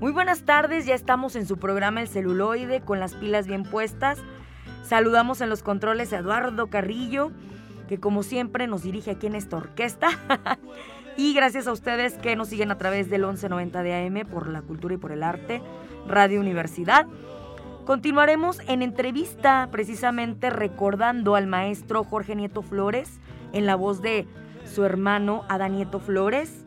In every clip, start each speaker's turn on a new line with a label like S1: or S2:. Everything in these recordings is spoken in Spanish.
S1: Muy buenas tardes, ya estamos en su programa El celuloide con las pilas bien puestas. Saludamos en los controles a Eduardo Carrillo, que como siempre nos dirige aquí en esta orquesta. y gracias a ustedes que nos siguen a través del 1190 de AM por la cultura y por el arte, Radio Universidad. Continuaremos en entrevista precisamente recordando al maestro Jorge Nieto Flores en la voz de su hermano Adán Nieto Flores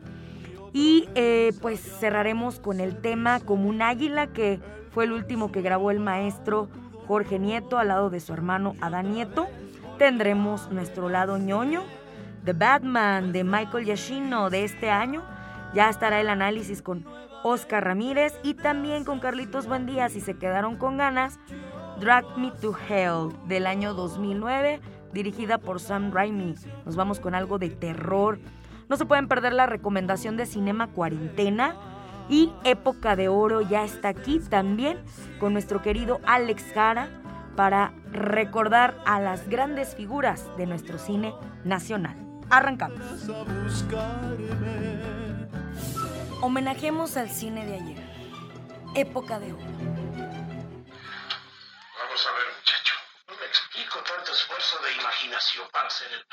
S1: y eh, pues cerraremos con el tema Como un águila, que fue el último que grabó el maestro Jorge Nieto al lado de su hermano Adán Nieto. Tendremos nuestro lado ñoño, The Batman de Michael Yashino de este año. Ya estará el análisis con Oscar Ramírez y también con Carlitos Buendía si se quedaron con ganas. Drag Me to Hell del año 2009, dirigida por Sam Raimi. Nos vamos con algo de terror no se pueden perder la recomendación de Cinema Cuarentena. Y Época de Oro ya está aquí también con nuestro querido Alex Jara para recordar a las grandes figuras de nuestro cine nacional. Arrancamos. Homenajemos al cine de ayer. Época de Oro.
S2: Vamos a ver, muchacho. No me explico tanto esfuerzo de imaginación para hacer el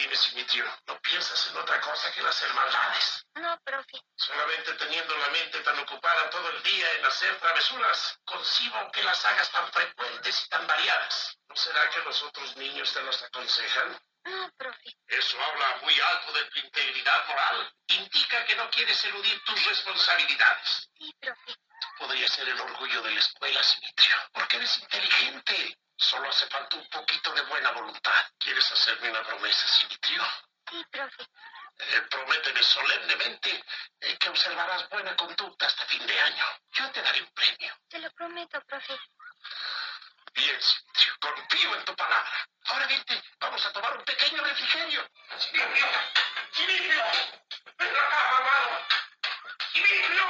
S2: Dime, Simitrio, ¿no piensas en otra cosa que en hacer maldades?
S3: No, profe.
S2: Solamente teniendo la mente tan ocupada todo el día en hacer travesuras, concibo que las hagas tan frecuentes y tan variadas. ¿No será que los otros niños te los aconsejan?
S3: No, profe.
S2: Eso habla muy alto de tu integridad moral. Indica que no quieres eludir tus responsabilidades.
S3: Sí, profe.
S2: Tú podrías ser el orgullo de la escuela, Simitrio, porque eres inteligente. Solo hace falta un poquito de buena voluntad. ¿Quieres hacerme una promesa, Simitrio?
S3: Sí, profe.
S2: Eh, prométeme solemnemente eh, que observarás buena conducta hasta fin de año. Yo te daré un premio.
S3: Te lo prometo, profe.
S2: Bien, Simitrio, confío en tu palabra. Ahora vente, vamos a tomar un pequeño refrigerio. Simitrio, Simitrio, ven acá, mamá. Simitrio.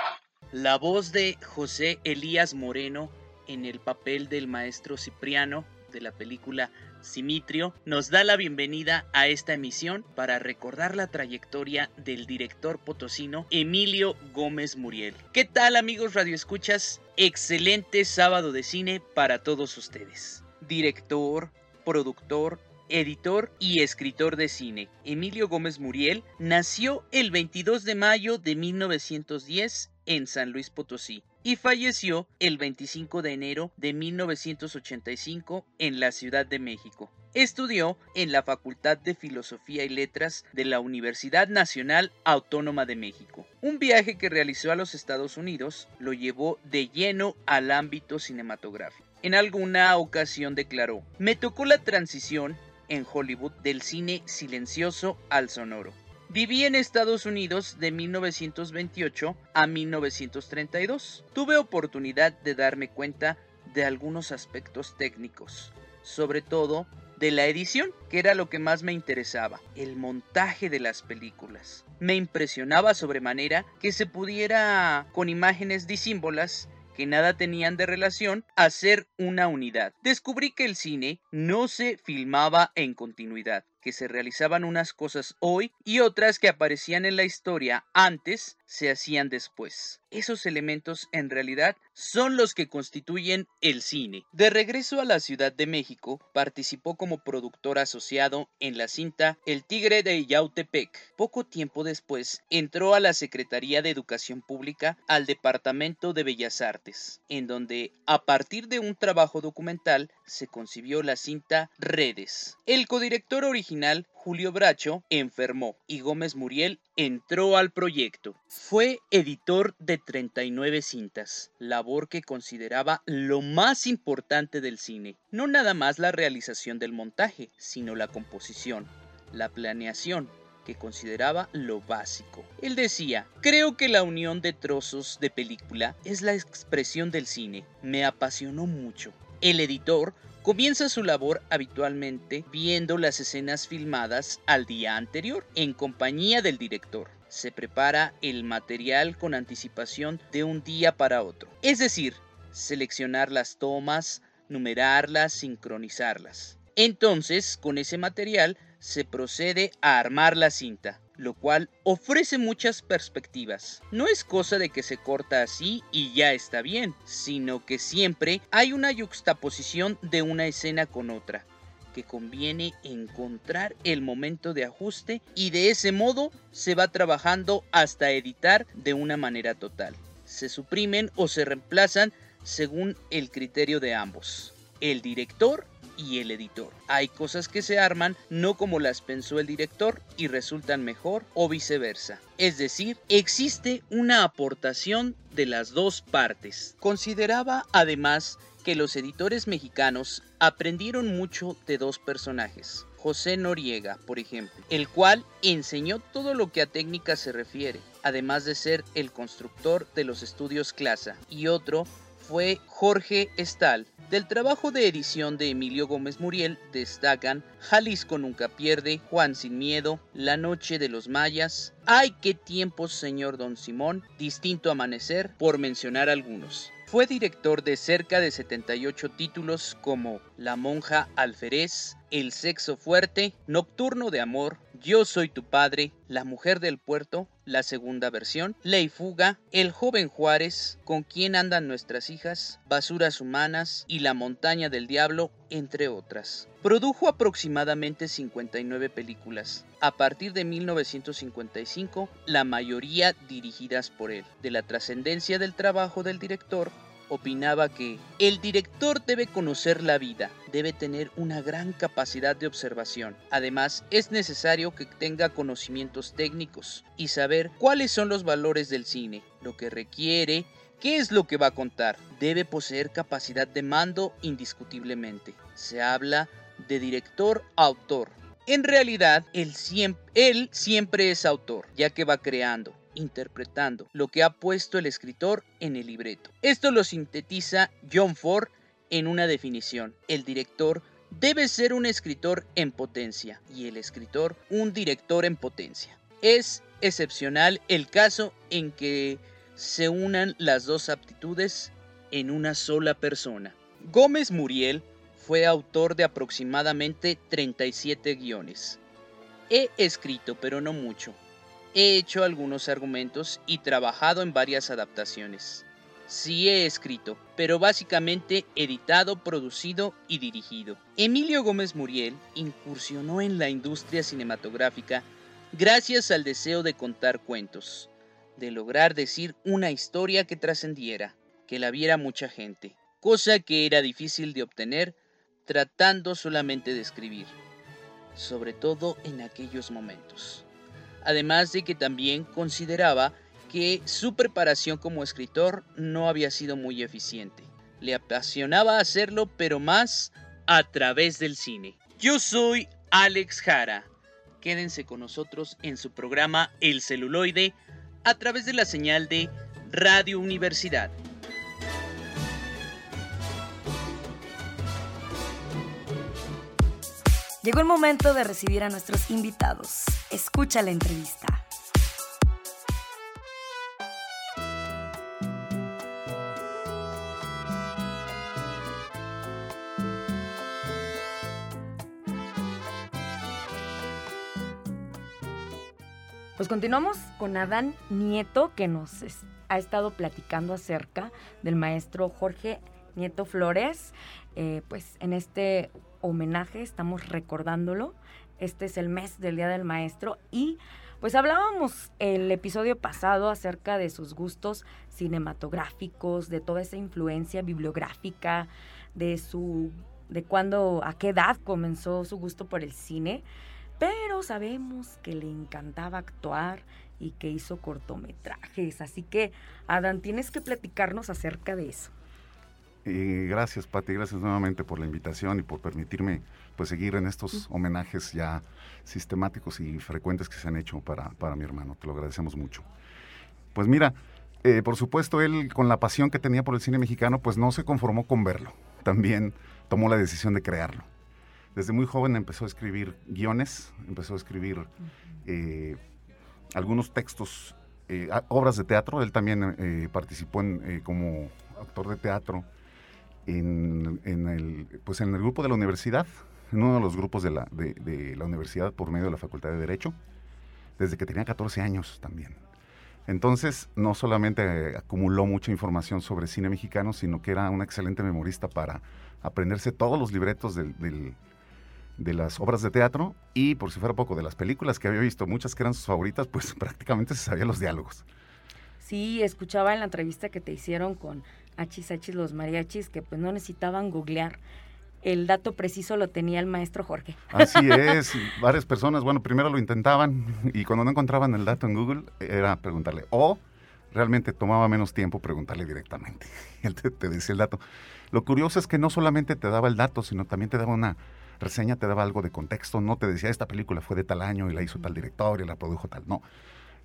S4: La voz de José Elías Moreno en el papel del maestro Cipriano de la película Simitrio, nos da la bienvenida a esta emisión para recordar la trayectoria del director potosino Emilio Gómez Muriel. ¿Qué tal amigos radioescuchas? Excelente sábado de cine para todos ustedes. Director, productor, editor y escritor de cine. Emilio Gómez Muriel nació el 22 de mayo de 1910 en San Luis Potosí y falleció el 25 de enero de 1985 en la Ciudad de México. Estudió en la Facultad de Filosofía y Letras de la Universidad Nacional Autónoma de México. Un viaje que realizó a los Estados Unidos lo llevó de lleno al ámbito cinematográfico. En alguna ocasión declaró, me tocó la transición en Hollywood del cine silencioso al sonoro. Viví en Estados Unidos de 1928 a 1932. Tuve oportunidad de darme cuenta de algunos aspectos técnicos, sobre todo de la edición, que era lo que más me interesaba, el montaje de las películas. Me impresionaba sobremanera que se pudiera, con imágenes disímbolas, que nada tenían de relación, hacer una unidad. Descubrí que el cine no se filmaba en continuidad, que se realizaban unas cosas hoy y otras que aparecían en la historia antes se hacían después. Esos elementos en realidad son los que constituyen el cine. De regreso a la Ciudad de México, participó como productor asociado en la cinta El Tigre de Yautepec. Poco tiempo después, entró a la Secretaría de Educación Pública al Departamento de Bellas Artes, en donde, a partir de un trabajo documental, se concibió la cinta Redes. El codirector original Julio Bracho enfermó y Gómez Muriel entró al proyecto. Fue editor de 39 cintas, labor que consideraba lo más importante del cine. No nada más la realización del montaje, sino la composición, la planeación, que consideraba lo básico. Él decía, creo que la unión de trozos de película es la expresión del cine. Me apasionó mucho. El editor comienza su labor habitualmente viendo las escenas filmadas al día anterior en compañía del director. Se prepara el material con anticipación de un día para otro. Es decir, seleccionar las tomas, numerarlas, sincronizarlas. Entonces, con ese material se procede a armar la cinta, lo cual ofrece muchas perspectivas. No es cosa de que se corta así y ya está bien, sino que siempre hay una yuxtaposición de una escena con otra, que conviene encontrar el momento de ajuste y de ese modo se va trabajando hasta editar de una manera total. Se suprimen o se reemplazan según el criterio de ambos, el director y el editor. Hay cosas que se arman no como las pensó el director y resultan mejor o viceversa. Es decir, existe una aportación de las dos partes. Consideraba además que los editores mexicanos aprendieron mucho de dos personajes. José Noriega, por ejemplo, el cual enseñó todo lo que a técnica se refiere, además de ser el constructor de los estudios Clasa, y otro fue Jorge Estal. Del trabajo de edición de Emilio Gómez Muriel destacan Jalisco nunca pierde, Juan sin miedo, La noche de los mayas, Ay qué tiempos señor Don Simón, Distinto amanecer, por mencionar algunos. Fue director de cerca de 78 títulos como La monja alferez, El sexo fuerte, Nocturno de amor, Yo soy tu padre, La mujer del puerto, la segunda versión, Ley Fuga, El joven Juárez, Con quién andan nuestras hijas, Basuras humanas y La montaña del diablo, entre otras. Produjo aproximadamente 59 películas, a partir de 1955, la mayoría dirigidas por él. De la trascendencia del trabajo del director, opinaba que el director debe conocer la vida, debe tener una gran capacidad de observación. Además, es necesario que tenga conocimientos técnicos y saber cuáles son los valores del cine, lo que requiere, qué es lo que va a contar. Debe poseer capacidad de mando indiscutiblemente. Se habla de director-autor. En realidad, él siempre, él siempre es autor, ya que va creando, interpretando lo que ha puesto el escritor en el libreto. Esto lo sintetiza John Ford en una definición. El director debe ser un escritor en potencia y el escritor un director en potencia. Es excepcional el caso en que se unan las dos aptitudes en una sola persona. Gómez Muriel fue autor de aproximadamente 37 guiones. He escrito, pero no mucho. He hecho algunos argumentos y trabajado en varias adaptaciones. Sí he escrito, pero básicamente editado, producido y dirigido. Emilio Gómez Muriel incursionó en la industria cinematográfica gracias al deseo de contar cuentos, de lograr decir una historia que trascendiera, que la viera mucha gente, cosa que era difícil de obtener tratando solamente de escribir, sobre todo en aquellos momentos. Además de que también consideraba que su preparación como escritor no había sido muy eficiente. Le apasionaba hacerlo, pero más a través del cine. Yo soy Alex Jara. Quédense con nosotros en su programa El celuloide a través de la señal de Radio Universidad.
S1: Llegó el momento de recibir a nuestros invitados. Escucha la entrevista. Pues continuamos con Adán Nieto, que nos ha estado platicando acerca del maestro Jorge Nieto Flores. Eh, pues en este homenaje estamos recordándolo. Este es el mes del Día del Maestro y pues hablábamos el episodio pasado acerca de sus gustos cinematográficos, de toda esa influencia bibliográfica, de su de cuándo, a qué edad comenzó su gusto por el cine pero sabemos que le encantaba actuar y que hizo cortometrajes. Así que, Adán, tienes que platicarnos acerca de eso.
S5: Y gracias, Pati, gracias nuevamente por la invitación y por permitirme pues seguir en estos homenajes ya sistemáticos y frecuentes que se han hecho para, para mi hermano. Te lo agradecemos mucho. Pues mira, eh, por supuesto, él con la pasión que tenía por el cine mexicano, pues no se conformó con verlo. También tomó la decisión de crearlo. Desde muy joven empezó a escribir guiones, empezó a escribir eh, algunos textos, eh, obras de teatro. Él también participó en, como actor de teatro en, el, pues en el grupo de la universidad, en uno de los grupos de la, de la universidad por medio de la Facultad de Derecho, desde que tenía 14 años también. Entonces, no solamente acumuló mucha información sobre cine mexicano, sino que era un excelente memorista para aprenderse todos los libretos de las obras de teatro y, por si fuera poco, de las películas que había visto, muchas que eran sus favoritas, pues prácticamente se sabía los diálogos.
S1: Sí, escuchaba en la entrevista que te hicieron con Achis Achis los mariachis que pues no necesitaban googlear el dato preciso lo tenía el maestro Jorge.
S5: Así es, varias personas, bueno, primero lo intentaban y cuando no encontraban el dato en Google era preguntarle, o realmente tomaba menos tiempo preguntarle directamente. Él te, decía el dato. Lo curioso es que no solamente te daba el dato, sino también te daba una reseña, te daba algo de contexto, no te decía esta película fue de tal año y la hizo tal director y la produjo tal, no.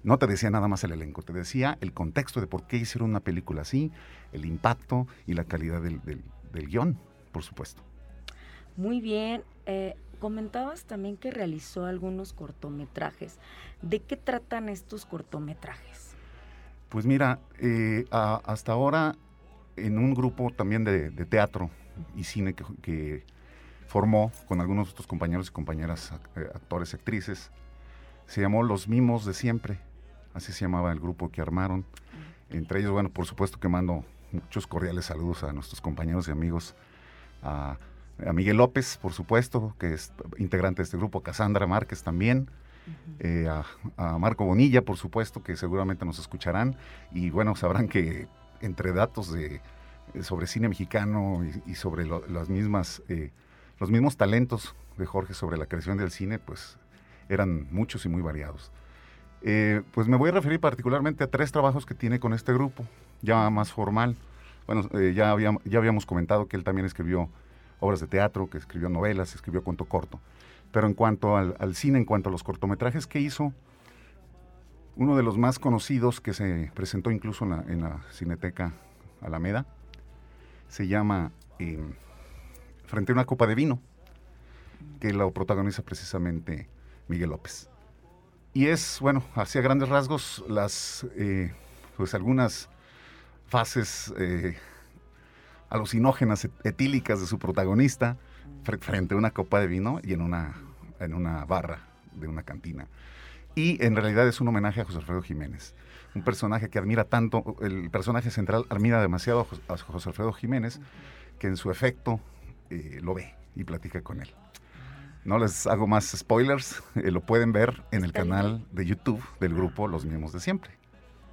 S5: No te decía nada más el elenco, te decía el contexto de por qué hicieron una película así, el impacto y la calidad del, del guion, por supuesto.
S1: Muy bien. Eh, comentabas también que realizó algunos cortometrajes. ¿De qué tratan estos cortometrajes?
S5: Pues mira, eh, hasta ahora en un grupo también de, teatro y cine que, formó con algunos de otros compañeros y compañeras eh, actores y actrices, se llamó Los Mimos de Siempre. Así se llamaba el grupo que armaron. Entre ellos, bueno, por supuesto que mando muchos cordiales saludos a nuestros compañeros y amigos, a Miguel López, por supuesto, que es integrante de este grupo, a Cassandra Márquez también, eh, a, Marco Bonilla, por supuesto, que seguramente nos escucharán, y bueno, sabrán que entre datos de, eh, sobre cine mexicano y, sobre las mismas, eh, los mismos talentos de Jorge sobre la creación del cine, pues eran muchos y muy variados. pues me voy a referir particularmente a tres trabajos que tiene con este grupo, ya más formal. Bueno, ya, ya habíamos comentado que él también escribió obras de teatro, que escribió novelas, escribió cuento corto. Pero en cuanto al, cine, en cuanto a los cortometrajes que hizo, uno de los más conocidos que se presentó incluso en la, Cineteca Alameda, se llama em, Frente a una copa de vino, que lo protagoniza precisamente Miguel López. Y es, bueno, hacia grandes rasgos, las, eh, pues algunas fases eh, alucinógenas etílicas de su protagonista frente a una copa de vino y en una, en una barra de una cantina. Y en realidad es un homenaje a José Alfredo Jiménez, un personaje que admira tanto, el personaje central admira demasiado a José Alfredo Jiménez, que en su efecto eh, lo ve y platica con él. No les hago más spoilers, eh, lo pueden ver en el canal de YouTube del grupo Los Mismos de Siempre.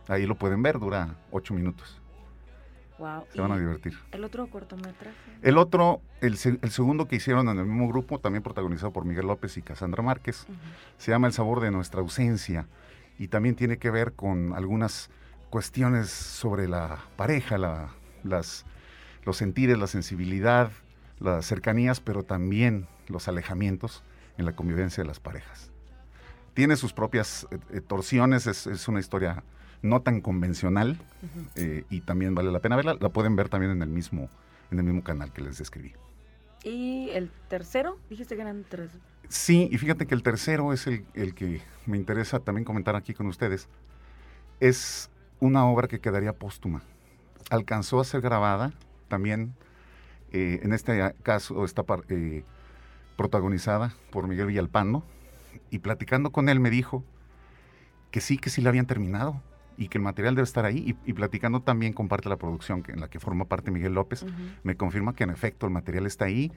S5: Ahí lo pueden ver, dura ocho minutos. Se van a divertir.
S1: ¿El otro cortometraje?
S5: El otro, el, segundo que hicieron en el mismo grupo, también protagonizado por Miguel López y Cassandra Márquez, se llama El sabor de nuestra ausencia y también tiene que ver con algunas cuestiones sobre la pareja, las, los sentires, la sensibilidad, las cercanías, pero también los alejamientos en la convivencia de las parejas. Tiene sus propias eh, eh, torsiones, es, es una historia no tan convencional eh, y también vale la pena verla. La pueden ver también en el mismo, en el mismo canal que les describí.
S1: ¿Y el tercero? Dijiste que eran tres.
S5: Sí, y fíjate que el tercero es el, que me interesa también comentar aquí con ustedes. Es una obra que quedaría póstuma. Alcanzó a ser grabada también, eh, en este caso está eh, protagonizada por Miguel Villalpando, y platicando con él me dijo que sí, que sí la habían terminado, y que el material debe estar ahí. Y, platicando también con parte de la producción en la que forma parte Miguel López, me confirma que en efecto el material está ahí,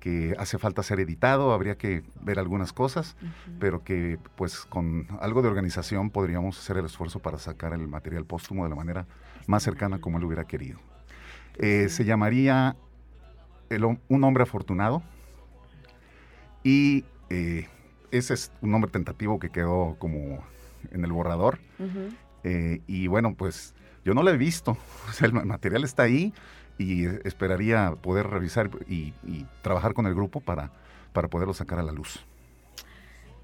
S5: que hace falta ser editado, habría que ver algunas cosas, pero que pues con algo de organización podríamos hacer el esfuerzo para sacar el material póstumo de la manera más cercana como él hubiera querido. Eh, se llamaría Un hombre afortunado y eh, ese es un nombre tentativo que quedó como en el borrador. Eh, y bueno, pues yo no lo he visto. O sea, el material está ahí y esperaría poder revisar y, y trabajar con el grupo para, para poderlo sacar a la luz.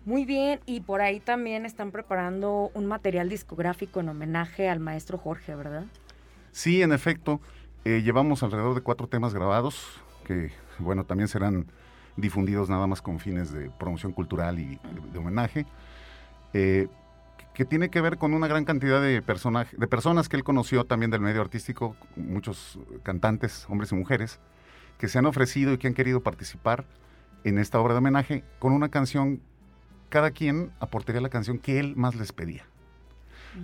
S1: Muy bien, y por ahí también están preparando un material discográfico en homenaje al maestro Jorge, ¿verdad?
S5: Sí, en efecto, eh, llevamos alrededor de cuatro temas grabados que, bueno, también serán difundidos nada más con fines de promoción cultural y de, de homenaje, eh, que tiene que ver con una gran cantidad de, de personas que él conoció también del medio artístico, muchos cantantes, hombres y mujeres, que se han ofrecido y que han querido participar en esta obra de homenaje con una canción, cada quien aportaría la canción que él más les pedía.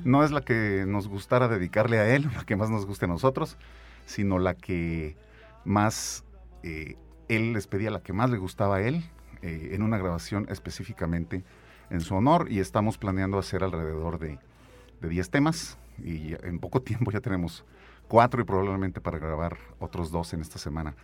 S5: No es la que nos gustara dedicarle a él, la que más nos guste a nosotros, sino la que más eh, él les pedía, la que más le gustaba a él, eh, en una grabación específicamente en su honor y estamos planeando hacer alrededor de, de 10 temas y en poco tiempo ya tenemos cuatro y probablemente para grabar otros dos en esta semana.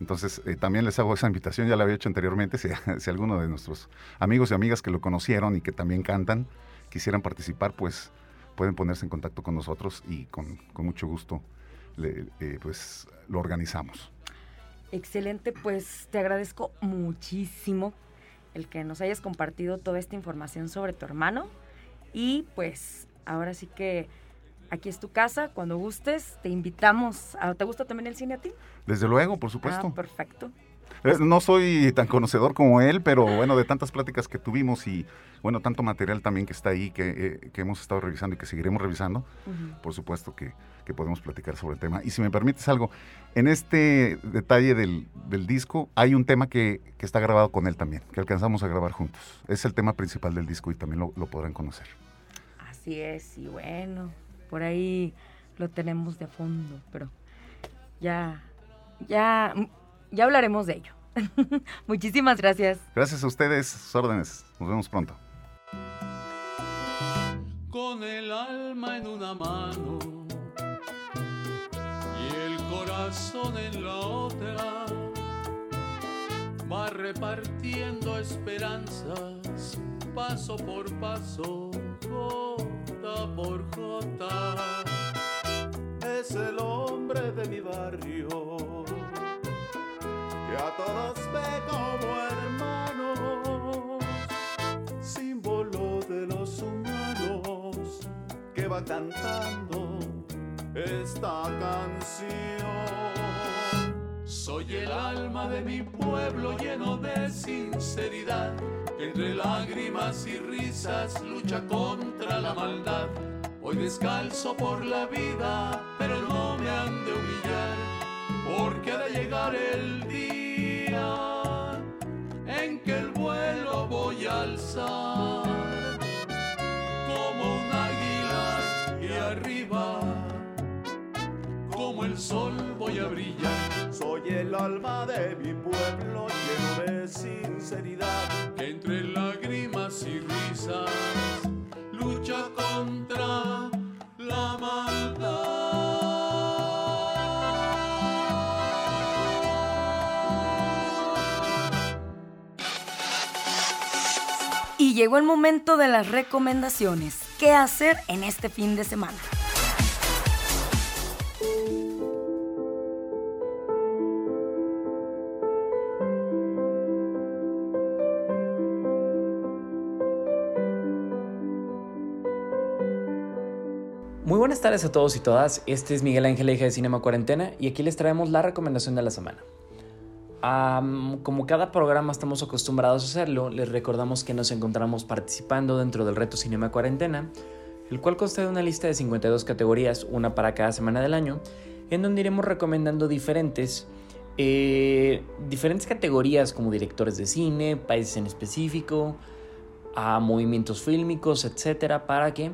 S5: Entonces, eh, también les hago esa invitación, ya la había hecho anteriormente, si, si, alguno de nuestros amigos y amigas que lo conocieron y que también cantan quisieran participar, pues pueden ponerse en contacto con nosotros y con, mucho gusto eh, pues lo organizamos.
S1: Excelente, pues te agradezco muchísimo el que nos hayas compartido toda esta información sobre tu hermano y pues ahora sí que aquí es tu casa, cuando gustes, te invitamos. A, ¿Te gusta también el cine a ti?
S5: Desde luego, por supuesto.
S1: Ah, perfecto.
S5: Eh, no soy tan conocedor como él, pero bueno, de tantas pláticas que tuvimos y bueno, tanto material también que está ahí, que, eh, que hemos estado revisando y que seguiremos revisando, uh -huh. por supuesto que, que, podemos platicar sobre el tema. Y si me permites algo, en este detalle del, del disco hay un tema que, que, está grabado con él también, que alcanzamos a grabar juntos. Es el tema principal del disco y también lo, lo podrán conocer.
S1: Así es, y bueno, por ahí lo tenemos de fondo, pero ya, ya, ya hablaremos de ello. Muchísimas gracias.
S5: Gracias a ustedes, sus órdenes. Nos vemos pronto.
S6: Con el alma en una mano corazón en la otra, va repartiendo esperanzas paso por paso, jota por jota. Es el hombre de mi barrio que a todos ve como hermanos, símbolo de los humanos que va cantando esta canción. Soy el alma de mi pueblo lleno de sinceridad, entre lágrimas y risas lucha contra la maldad. Hoy descalzo por la vida, pero no me han de humillar, porque ha de llegar el día en que el vuelo voy a alzar como un águila y arriba como el sol voy a brillar. Soy el alma de mi pueblo lleno de sinceridad que entre lágrimas y risas lucha contra la maldad.
S1: Y llegó el momento de las recomendaciones. ¿Qué hacer en este fin de semana?
S7: Buenas tardes a todos y todas, este es Miguel Ángel Eje de Cinema Cuarentena y aquí les traemos la recomendación de la semana. Um, como cada programa estamos acostumbrados a hacerlo, les recordamos que nos encontramos participando dentro del reto Cinema Cuarentena, el cual consta de una lista de 52 categorías, una para cada semana del año, en donde iremos recomendando diferentes, eh, diferentes categorías como directores de cine, países en específico, a movimientos fílmicos, etcétera, para que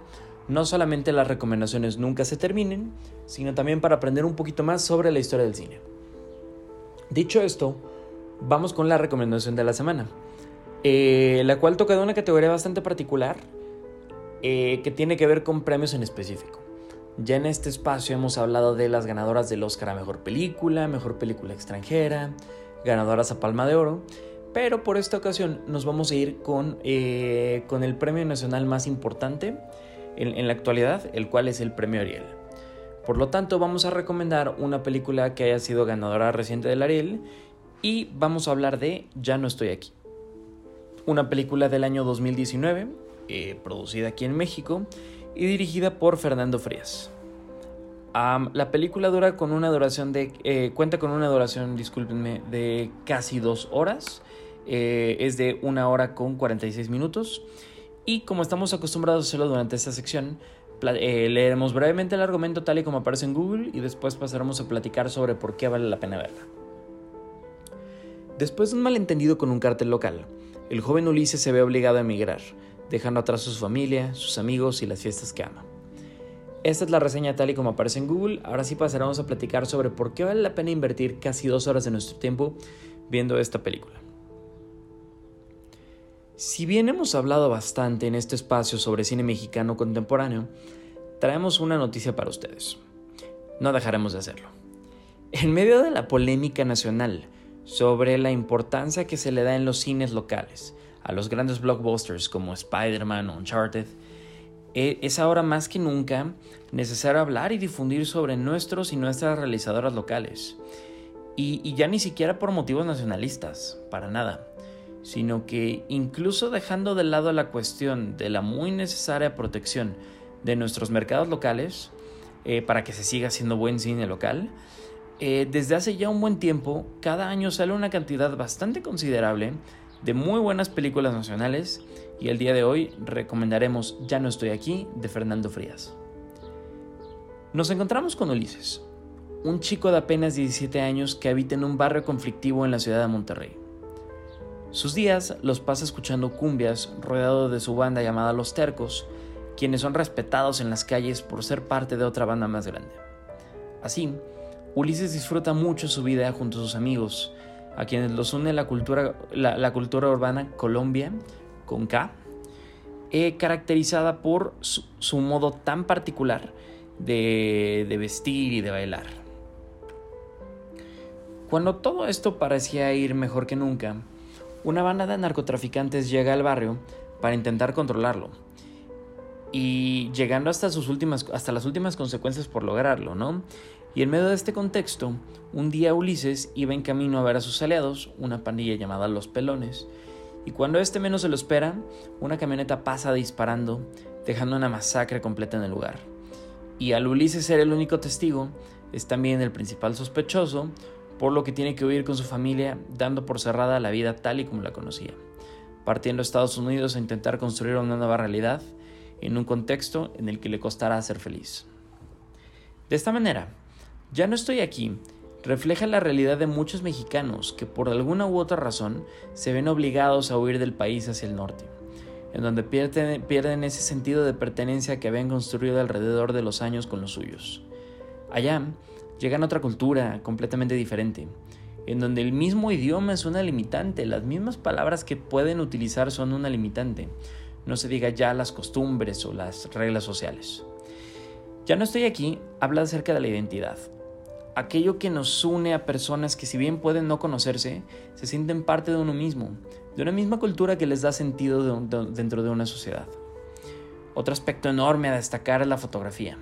S7: no solamente las recomendaciones nunca se terminen, sino también para aprender un poquito más sobre la historia del cine. Dicho esto, vamos con la recomendación de la semana, eh, la cual toca de una categoría bastante particular eh, que tiene que ver con premios en específico. Ya en este espacio hemos hablado de las ganadoras del Oscar a Mejor Película, Mejor Película Extranjera, ganadoras a Palma de Oro, pero por esta ocasión nos vamos a ir con, eh, con el premio nacional más importante, en, la actualidad, el cual es el premio Ariel. Por lo tanto, vamos a recomendar una película que haya sido ganadora reciente del Ariel y vamos a hablar de Ya no estoy aquí. Una película del año 2019, eh, producida aquí en México y dirigida por Fernando Frías. la película dura con una duración de. Eh, cuenta con una duración, discúlpenme, de casi dos horas. Eh, es de una hora con 46 minutos. Y como estamos acostumbrados a hacerlo durante esta sección, eh, leeremos brevemente el argumento tal y como aparece en Google y después pasaremos a platicar sobre por qué vale la pena verla. Después de un malentendido con un cártel local, el joven Ulises se ve obligado a emigrar, dejando atrás a su familia, sus amigos y las fiestas que ama. Esta es la reseña tal y como aparece en Google, ahora sí pasaremos a platicar sobre por qué vale la pena invertir casi dos horas de nuestro tiempo viendo esta película. Si bien hemos hablado bastante en este espacio sobre cine mexicano contemporáneo, traemos una noticia para ustedes. No dejaremos de hacerlo. En medio de la polémica nacional sobre la importancia que se le da en los cines locales a los grandes blockbusters como Spider-Man o Uncharted, e, es ahora más que nunca necesario hablar y difundir sobre nuestros y nuestras realizadoras locales. Y, y ya ni siquiera por motivos nacionalistas, para nada sino que incluso dejando de lado la cuestión de la muy necesaria protección de nuestros mercados locales, eh, para que se siga haciendo buen cine local, eh, desde hace ya un buen tiempo, cada año sale una cantidad bastante considerable de muy buenas películas nacionales y el día de hoy recomendaremos Ya no estoy aquí de Fernando Frías. Nos encontramos con Ulises, un chico de apenas 17 años que habita en un barrio conflictivo en la ciudad de Monterrey. Sus días los pasa escuchando cumbias rodeado de su banda llamada Los Tercos, quienes son respetados en las calles por ser parte de otra banda más grande. Así, Ulises disfruta mucho su vida junto a sus amigos, a quienes los une la cultura, la, cultura urbana Colombia, con K, eh, caracterizada por su, modo tan particular de, de vestir y de bailar. Cuando todo esto parecía ir mejor que nunca, una banda de narcotraficantes llega al barrio para intentar controlarlo. Y llegando hasta, sus últimas, hasta las últimas consecuencias por lograrlo, ¿no? Y en medio de este contexto, un día Ulises iba en camino a ver a sus aliados, una pandilla llamada Los Pelones, y cuando este menos se lo espera, una camioneta pasa disparando, dejando una masacre completa en el lugar. Y al Ulises ser el único testigo, es también el principal sospechoso, por lo que tiene que huir con su familia, dando por cerrada la vida tal y como la conocía, partiendo a Estados Unidos a intentar construir una nueva realidad en un contexto en el que le costará ser feliz. De esta manera, ya no estoy aquí refleja la realidad de muchos mexicanos que por alguna u otra razón se ven obligados a huir del país hacia el norte, en donde pierden, pierden ese sentido de pertenencia que habían construido alrededor de los años con los suyos. Allá, llegan a otra cultura completamente diferente, en donde el mismo idioma es una limitante, las mismas palabras que pueden utilizar son una limitante, no se diga ya las costumbres o las reglas sociales. Ya no estoy aquí, habla acerca de la identidad, aquello que nos une a personas que si bien pueden no conocerse, se sienten parte de uno mismo, de una misma cultura que les da sentido dentro de una sociedad. Otro aspecto enorme a destacar es la fotografía.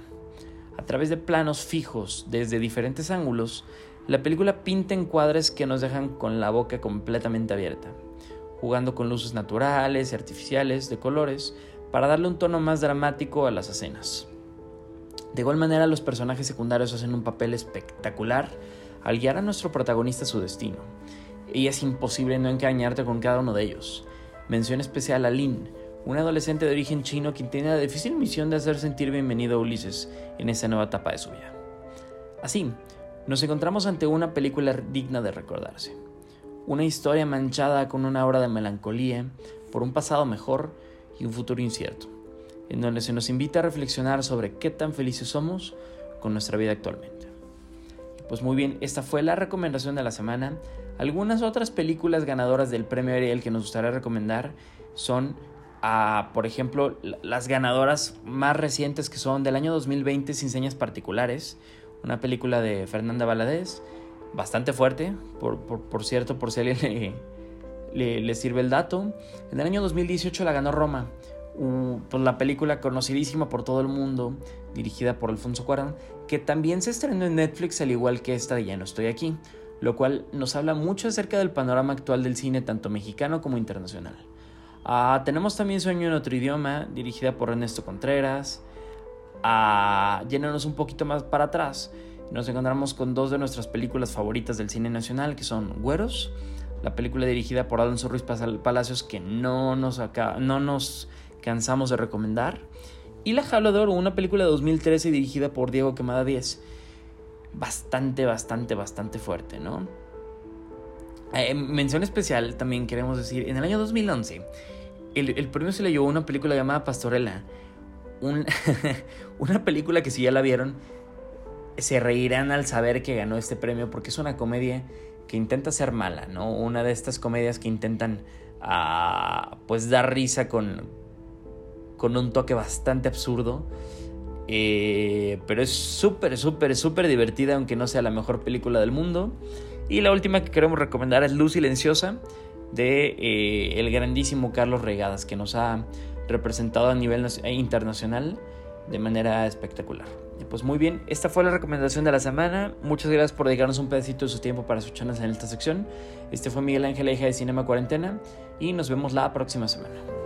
S7: A través de planos fijos desde diferentes ángulos, la película pinta encuadres que nos dejan con la boca completamente abierta, jugando con luces naturales y artificiales de colores para darle un tono más dramático a las escenas. De igual manera, los personajes secundarios hacen un papel espectacular al guiar a nuestro protagonista a su destino, y es imposible no engañarte con cada uno de ellos. Mención especial a Lin, un adolescente de origen chino quien tiene la difícil misión de hacer sentir bienvenido a Ulises en esta nueva etapa de su vida. Así, nos encontramos ante una película digna de recordarse. Una historia manchada con una hora de melancolía por un pasado mejor y un futuro incierto, en donde se nos invita a reflexionar sobre qué tan felices somos con nuestra vida actualmente. Pues muy bien, esta fue la recomendación de la semana. Algunas otras películas ganadoras del premio Ariel que nos gustaría recomendar son por ejemplo, las ganadoras más recientes que son del año 2020 Sin Señas Particulares, una película de Fernanda Valadez, bastante fuerte, por, cierto, por si a alguien le, le, sirve el dato. En el año 2018 la ganó Roma, pues, la película conocidísima por todo el mundo, dirigida por Alfonso Cuarón, que también se estrenó en Netflix al igual que esta de Ya no estoy aquí, lo cual nos habla mucho acerca del panorama actual del cine tanto mexicano como internacional. Ah, tenemos también Sueño en otro idioma, dirigida por Ernesto Contreras. Ah, yéndonos un poquito más para atrás, nos encontramos con dos de nuestras películas favoritas del cine nacional, que son Güeros, la película dirigida por Alonso Ruiz Palacios, que no nos, no nos cansamos de recomendar, y La Jaula de Oro, una película de 2013 dirigida por Diego Quemada 10. Bastante, bastante, bastante fuerte, ¿no? Eh, mención especial también queremos decir, en el año 2011, el, premio se le llevó una película llamada Pastorela, una película que si ya la vieron, se reirán al saber que ganó este premio porque es una comedia que intenta ser mala, ¿no? Una de estas comedias que intentan ah, pues dar risa con, con un toque bastante absurdo. Eh, pero es súper, súper, súper divertida, aunque no sea la mejor película del mundo. Y la última que queremos recomendar es Luz Silenciosa, de eh, el grandísimo Carlos Regadas, que nos ha representado a nivel internacional de manera espectacular. Pues muy bien, esta fue la recomendación de la semana. Muchas gracias por dedicarnos un pedacito de su tiempo para escucharnos en esta sección. Este fue Miguel Ángel, hija de Cinema Cuarentena, y nos vemos la próxima semana.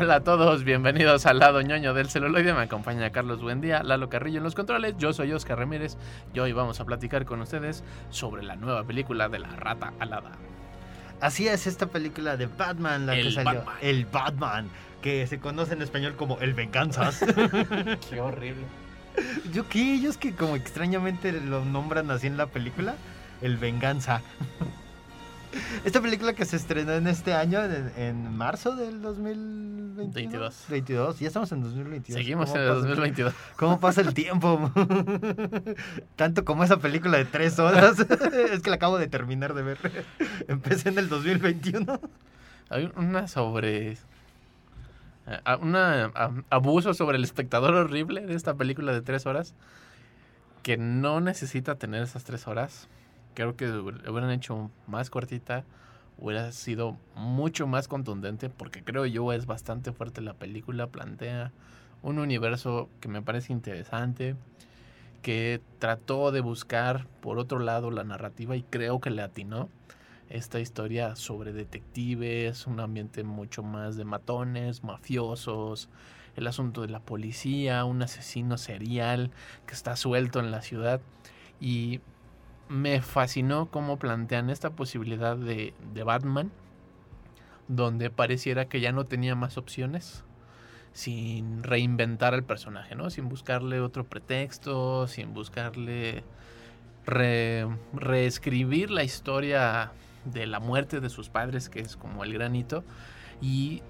S8: Hola a todos, bienvenidos al lado ñoño del celuloide. Me acompaña Carlos Buendía, Lalo Carrillo en los controles. Yo soy Oscar Ramírez y hoy vamos a platicar con ustedes sobre la nueva película de la rata alada.
S9: Así es, esta película de Batman, la que salió. El Batman, que se conoce en español como El Venganzas.
S8: qué horrible.
S9: ¿Yo qué? Ellos que como extrañamente lo nombran así en la película. El Venganza. Esta película que se estrenó en este año, en, marzo del 2022. 22. Ya estamos en 2022.
S8: Seguimos en el 2022.
S9: ¿Cómo pasa el tiempo? Tanto como esa película de tres horas. es que la acabo de terminar de ver. Empecé en el 2021.
S8: Hay una sobre... Un abuso sobre el espectador horrible de esta película de tres horas que no necesita tener esas tres horas creo que hubieran hecho más cortita, hubiera sido mucho más contundente, porque creo yo es bastante fuerte la película, plantea un universo que me parece interesante, que trató de buscar por otro lado la narrativa y creo que le atinó esta historia sobre detectives, un ambiente mucho más de matones, mafiosos, el asunto de la policía, un asesino serial que está suelto en la ciudad. Y me fascinó cómo plantean esta posibilidad de, de, Batman, donde pareciera que ya no tenía más opciones, sin reinventar al personaje, ¿no? Sin buscarle otro pretexto, sin buscarle reescribir la historia de la muerte de sus padres, que es como el granito, y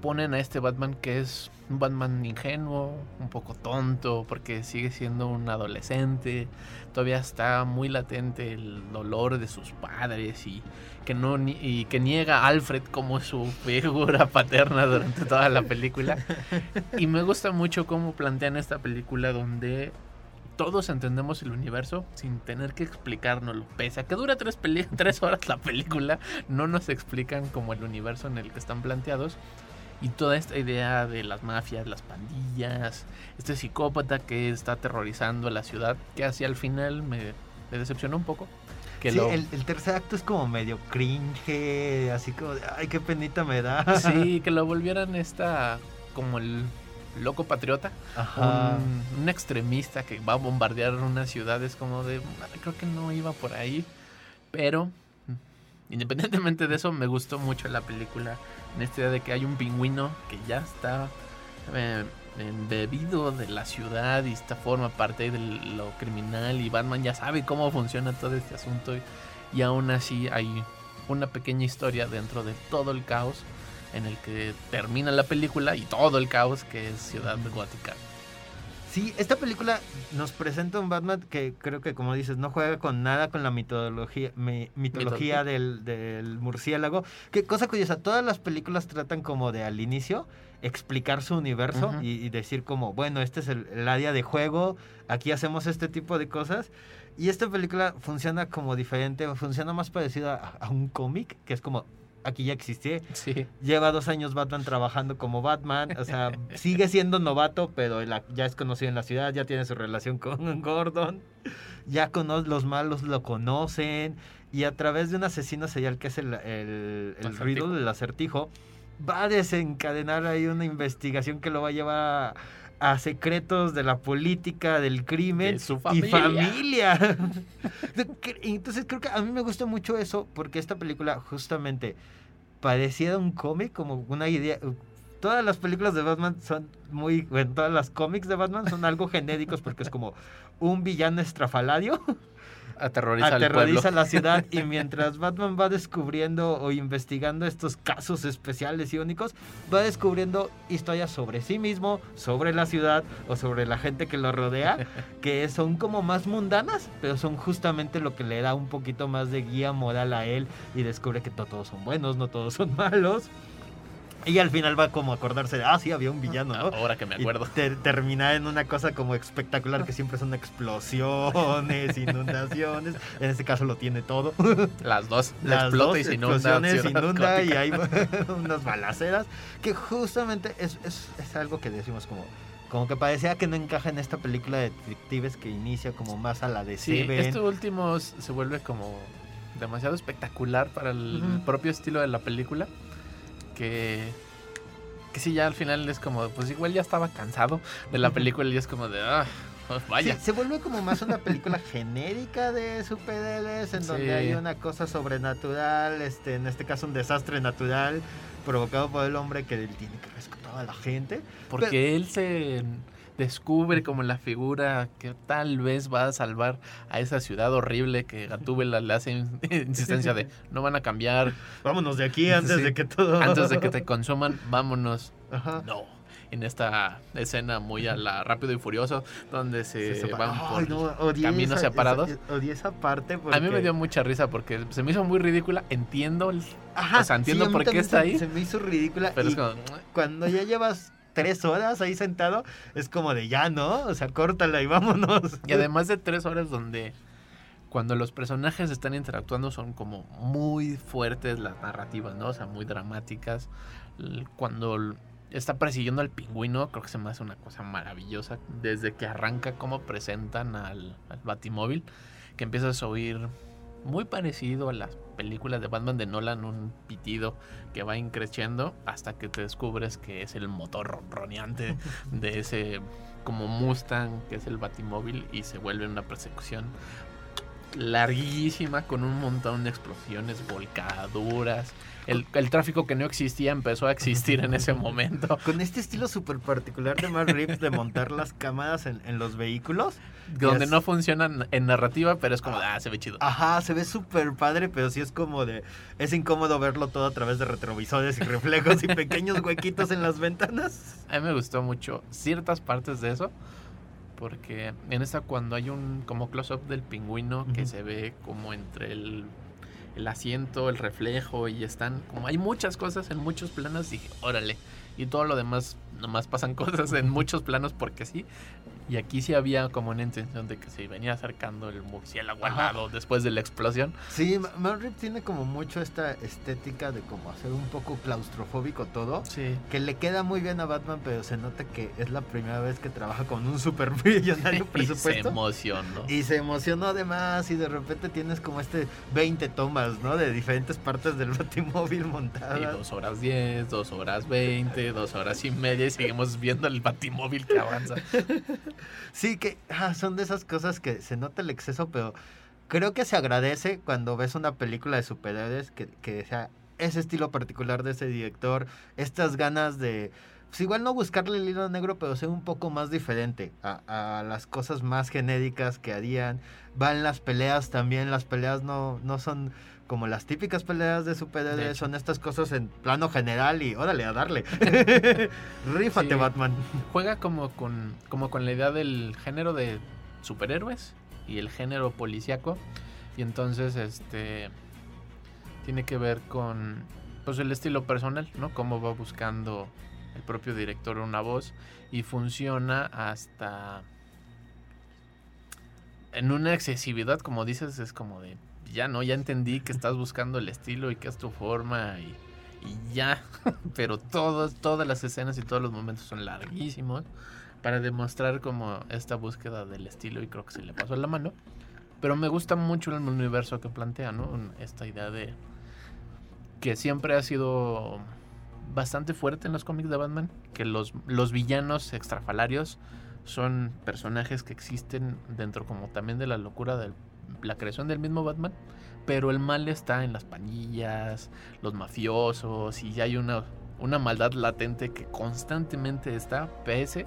S8: ponen a este Batman que es un Batman ingenuo, un poco tonto, porque sigue siendo un adolescente, todavía está muy latente el dolor de sus padres y que niega a Alfred como su figura paterna durante toda la película. Y me gusta mucho cómo plantean esta película donde todos entendemos el universo sin tener que explicárnoslo. Pese a que dura tres, tres horas la película, no nos explican como el universo en el que están planteados y toda esta idea de las mafias, las pandillas, este psicópata que está aterrorizando a la ciudad, que hacia el final me, decepcionó un poco.
S9: Que sí, el, tercer acto es como medio cringe, así como de, ay, qué penita me da.
S8: Sí, que lo volvieran esta, como el loco patriota, Un, un, extremista que va a bombardear una ciudad, es como de, creo que no iba por ahí, pero independientemente de eso, me gustó mucho la película en esta idea de que hay un pingüino que ya está eh, embebido de la ciudad y esta forma parte de lo criminal y Batman ya sabe cómo funciona todo este asunto y, y aún así hay una pequeña historia dentro de todo el caos en el que termina la película y todo el caos que es Ciudad Gótica.
S9: Sí, esta película nos presenta un Batman que creo que, como dices, no juega con nada con la mitología, mi-
S8: mitología
S9: del, del murciélago. Que cosa curiosa, todas las películas tratan como de al inicio explicar su universo y, y decir como, bueno, este es el, el área de juego, aquí hacemos este tipo de cosas. Y esta película funciona como diferente, funciona más parecido a, a un cómic, que es como, aquí ya existí,
S8: Sí,
S9: Lleva dos años Batman trabajando como Batman, o sea, sigue siendo novato, pero ya es conocido en la ciudad, ya tiene su relación con Gordon, ya cono- los malos lo conocen, y a través de un asesino serial que es el, el, el
S8: Acertijo.
S9: Riddle, el acertijo, va a desencadenar ahí una investigación que lo va a llevar a, a secretos de la política, del crimen
S8: De su
S9: y
S8: familia.
S9: Entonces creo que a mí me gusta mucho eso porque esta película justamente pareciera un cómic, como una idea. Todas las películas de Batman son muy. Bueno, todas las cómics de Batman son algo genéricos porque es como un villano estrafalario
S8: aterroriza, al
S9: aterroriza la ciudad y mientras Batman va descubriendo o investigando estos casos especiales y únicos, va descubriendo historias sobre sí mismo, sobre la ciudad o sobre la gente que lo rodea, que son como más mundanas, pero son justamente lo que le da un poquito más de guía moral a él y descubre que no todos son buenos, no todos son malos. Y al final va como a acordarse de, ah, sí, había un villano, ¿no?
S8: Ahora que me
S9: Y
S8: acuerdo.
S9: ter- terminar en una cosa como espectacular que siempre son explosiones, inundaciones. En este caso lo tiene todo.
S8: Las dos.
S9: Las
S8: explota
S9: dos
S8: y se inunda.
S9: inunda y hay unas balaceras. Que justamente es, es, es algo que decimos como... Como que parecía que no encaja en esta película de detectives que inicia como más a la de
S8: Sí,
S9: Seven.
S8: esto último se vuelve como demasiado espectacular para el propio estilo de la película. Que, que sí, ya al final es como, pues igual ya estaba cansado de la película y es como de, ah, vaya.
S9: Sí, se vuelve como más una película genérica de superhéroes, en donde hay una cosa sobrenatural, este, en este caso un desastre natural provocado por el hombre que él tiene que rescatar a la gente.
S8: Porque él se descubre como la figura que tal vez va a salvar a esa ciudad horrible que Gatúbela le hace in- insistencia de no van a cambiar
S9: Vámonos de aquí antes
S8: Sí.
S9: de que todo...
S8: antes de que te consuman, vámonos.
S9: Ajá.
S8: No. En esta escena muy a la rápido y furioso, donde se,
S9: Se
S8: van por
S9: Ay, no,
S8: caminos
S9: esa-
S8: separados.
S9: esa- odié esa parte
S8: A mí me dio mucha risa porque se me hizo muy ridícula. Entiendo, el-
S9: Ajá,
S8: o sea, entiendo por qué está
S9: se-
S8: ahí.
S9: Se me hizo ridícula.
S8: pero
S9: y
S8: es como,
S9: cuando ya llevas tres horas ahí sentado, es como de ya, ¿no? O sea, córtala y vámonos.
S8: Y además de tres horas donde cuando los personajes están interactuando son como muy fuertes las narrativas, ¿no? O sea, muy dramáticas. Cuando está persiguiendo al pingüino, creo que se me hace una cosa maravillosa. Desde que arranca cómo presentan al, al Batimóvil, que empiezas a oír muy parecido a las películas de Batman de Nolan, un pitido que va increciendo hasta que te descubres que es el motor ronroneante de ese como Mustang que es el Batimóvil y se vuelve una persecución larguísima con un montón de explosiones, volcaduras. El, el tráfico que no existía empezó a existir en ese momento.
S9: Con este estilo súper particular de Matt Reeves de montar las cámaras en, en los vehículos.
S8: Donde no funcionan en narrativa, pero es como, ah, se ve chido.
S9: Ajá, se ve súper padre, pero sí es como de... Es incómodo verlo todo a través de retrovisores y reflejos y pequeños huequitos en las ventanas.
S8: A mí me gustó mucho ciertas partes de eso. Porque en esta cuando hay un como close-up del pingüino que se ve como entre el, el asiento, el reflejo y están como hay muchas cosas en muchos planos, dije, órale. Y todo lo demás, nomás pasan cosas en muchos planos porque sí. Y aquí sí había como una intención de que se venía acercando el murciélago al después de la explosión.
S9: Sí, Ma- Matt Reeves tiene como mucho esta estética de como hacer un poco claustrofóbico todo.
S8: Sí.
S9: Que le queda muy bien a Batman, pero se nota que es la primera vez que trabaja con un super millonario
S8: Y se
S9: presupuesto.
S8: emocionó.
S9: Y se emocionó además y de repente tienes como este 20 tomas, ¿no? De diferentes partes del Batimóvil
S8: Y
S9: montadas.
S8: dos horas 10, dos horas 20, dos horas y media y seguimos viendo el batimóvil que avanza.
S9: Sí, que ah, son de esas cosas que se nota el exceso, pero creo que se agradece cuando ves una película de superhéroes que, que sea ese estilo particular de ese director, estas ganas de pues igual no buscarle el hilo negro, pero ser un poco más diferente a, a las cosas más genéricas que harían. Van las peleas también, las peleas no, no son como las típicas peleas de superhéroes, son estas cosas en plano general y órale, a darle. Rífate,
S8: Sí.
S9: Batman.
S8: Juega como con, como con la idea del género de superhéroes y el género policíaco. Y entonces este tiene que ver con pues el estilo personal, ¿no? Cómo va buscando el propio director una voz y funciona hasta en una accesibilidad, como dices, es como de ya no, ya entendí que estás buscando el estilo y que es tu forma y, y ya, pero todas todas las escenas y todos los momentos son larguísimos para demostrar como esta búsqueda del estilo y creo que se le pasó la mano. Pero me gusta mucho el universo que plantea, ¿no? Esta idea de que siempre ha sido bastante fuerte en los cómics de Batman, que los, los villanos extrafalarios son personajes que existen dentro como también de la locura de la creación del mismo Batman, pero el mal está en las pandillas, los mafiosos y hay una, una maldad latente que constantemente está pese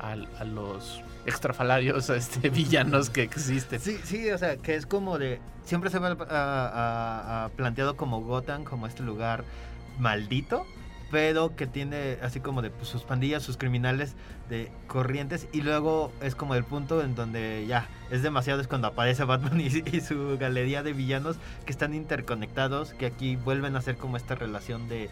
S8: a, los extrafalarios este, villanos que existen.
S9: Sí, sí, o sea, que es como de. Siempre se ha planteado como Gotham, como este lugar maldito, pero que tiene así como de pues, sus pandillas, sus criminales de corrientes, y luego es como el punto en donde ya es demasiado, es cuando aparece Batman y, su galería de villanos que están interconectados, que aquí vuelven a ser como esta relación de.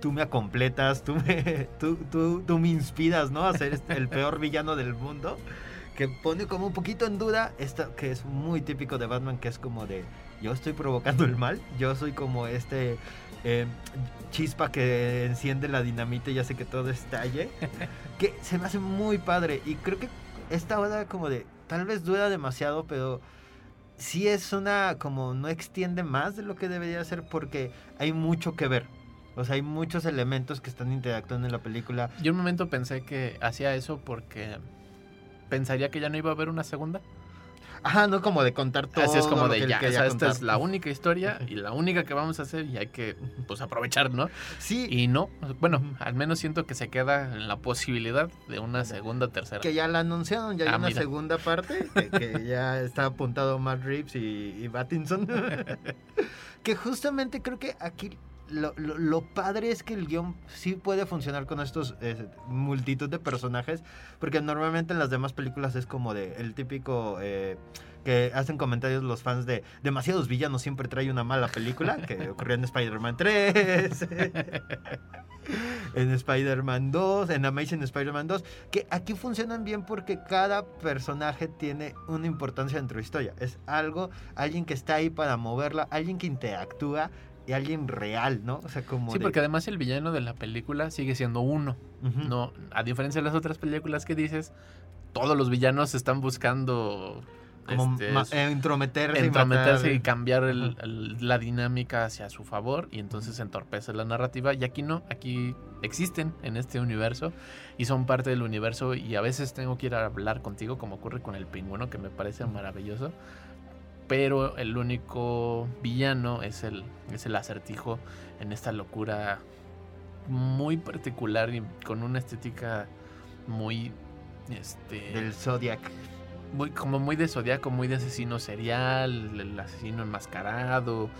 S9: Tú me acompletas, tú me, tú, tú, tú me inspiras, ¿no? A ser este- el peor villano del mundo que pone como un poquito en duda esto que es muy típico de Batman, que es como de yo estoy provocando el mal, yo soy como este eh, chispa que enciende la dinamita y hace que todo estalle, que se me hace muy padre y creo que esta hora como de tal vez dura demasiado, pero sí es una como no extiende más de lo que debería ser porque hay mucho que ver. O sea, hay muchos elementos que están interactuando en la película.
S8: Yo un momento pensé que hacía eso porque pensaría que ya no iba a haber una segunda.
S9: Ajá, no como de contar todo.
S8: Así es como de ya, o
S9: quería
S8: sea, esta es la única historia y la única que vamos a hacer y hay que pues aprovechar, ¿no?
S9: Sí,
S8: Y no, bueno, al menos siento que se queda en la posibilidad de una segunda, tercera.
S9: que ya la anunciaron, ya hay
S8: Ah,
S9: una
S8: mira.
S9: segunda parte, que, que ya está apuntado Matt Reeves y, y Pattinson. que justamente creo que aquí lo, lo- lo padre es que el guion sí puede funcionar con estos eh, multitud de personajes, porque normalmente en las demás películas es como de el típico... eh, que hacen comentarios los fans de demasiados villanos siempre trae una mala película, que ocurrió en Spider-Man 3, en Spider-Man 2, en Amazing Spider-Man 2, que aquí funcionan bien porque cada personaje tiene una importancia dentro de la historia. Es algo, alguien que está ahí para moverla, alguien que interactúa y alguien real, ¿no? O sea, como...
S8: Sí,
S9: de-
S8: porque además el villano de la película sigue siendo uno. No, a diferencia de las otras películas que dices, todos los villanos están buscando
S9: como
S8: este,
S9: eh, entrometerse, y
S8: cambiar el-
S9: Ajá.
S8: el- la dinámica hacia su favor y entonces entorpece la narrativa y aquí no, aquí existen en este universo y son parte del universo y a veces tengo que ir a hablar contigo como ocurre con el pingüino que me parece maravilloso pero el único villano es el, es el acertijo en esta locura muy particular y con una estética muy este
S9: del Zodiac.
S8: muy, como muy de zodiaco, muy de asesino serial, el asesino enmascarado.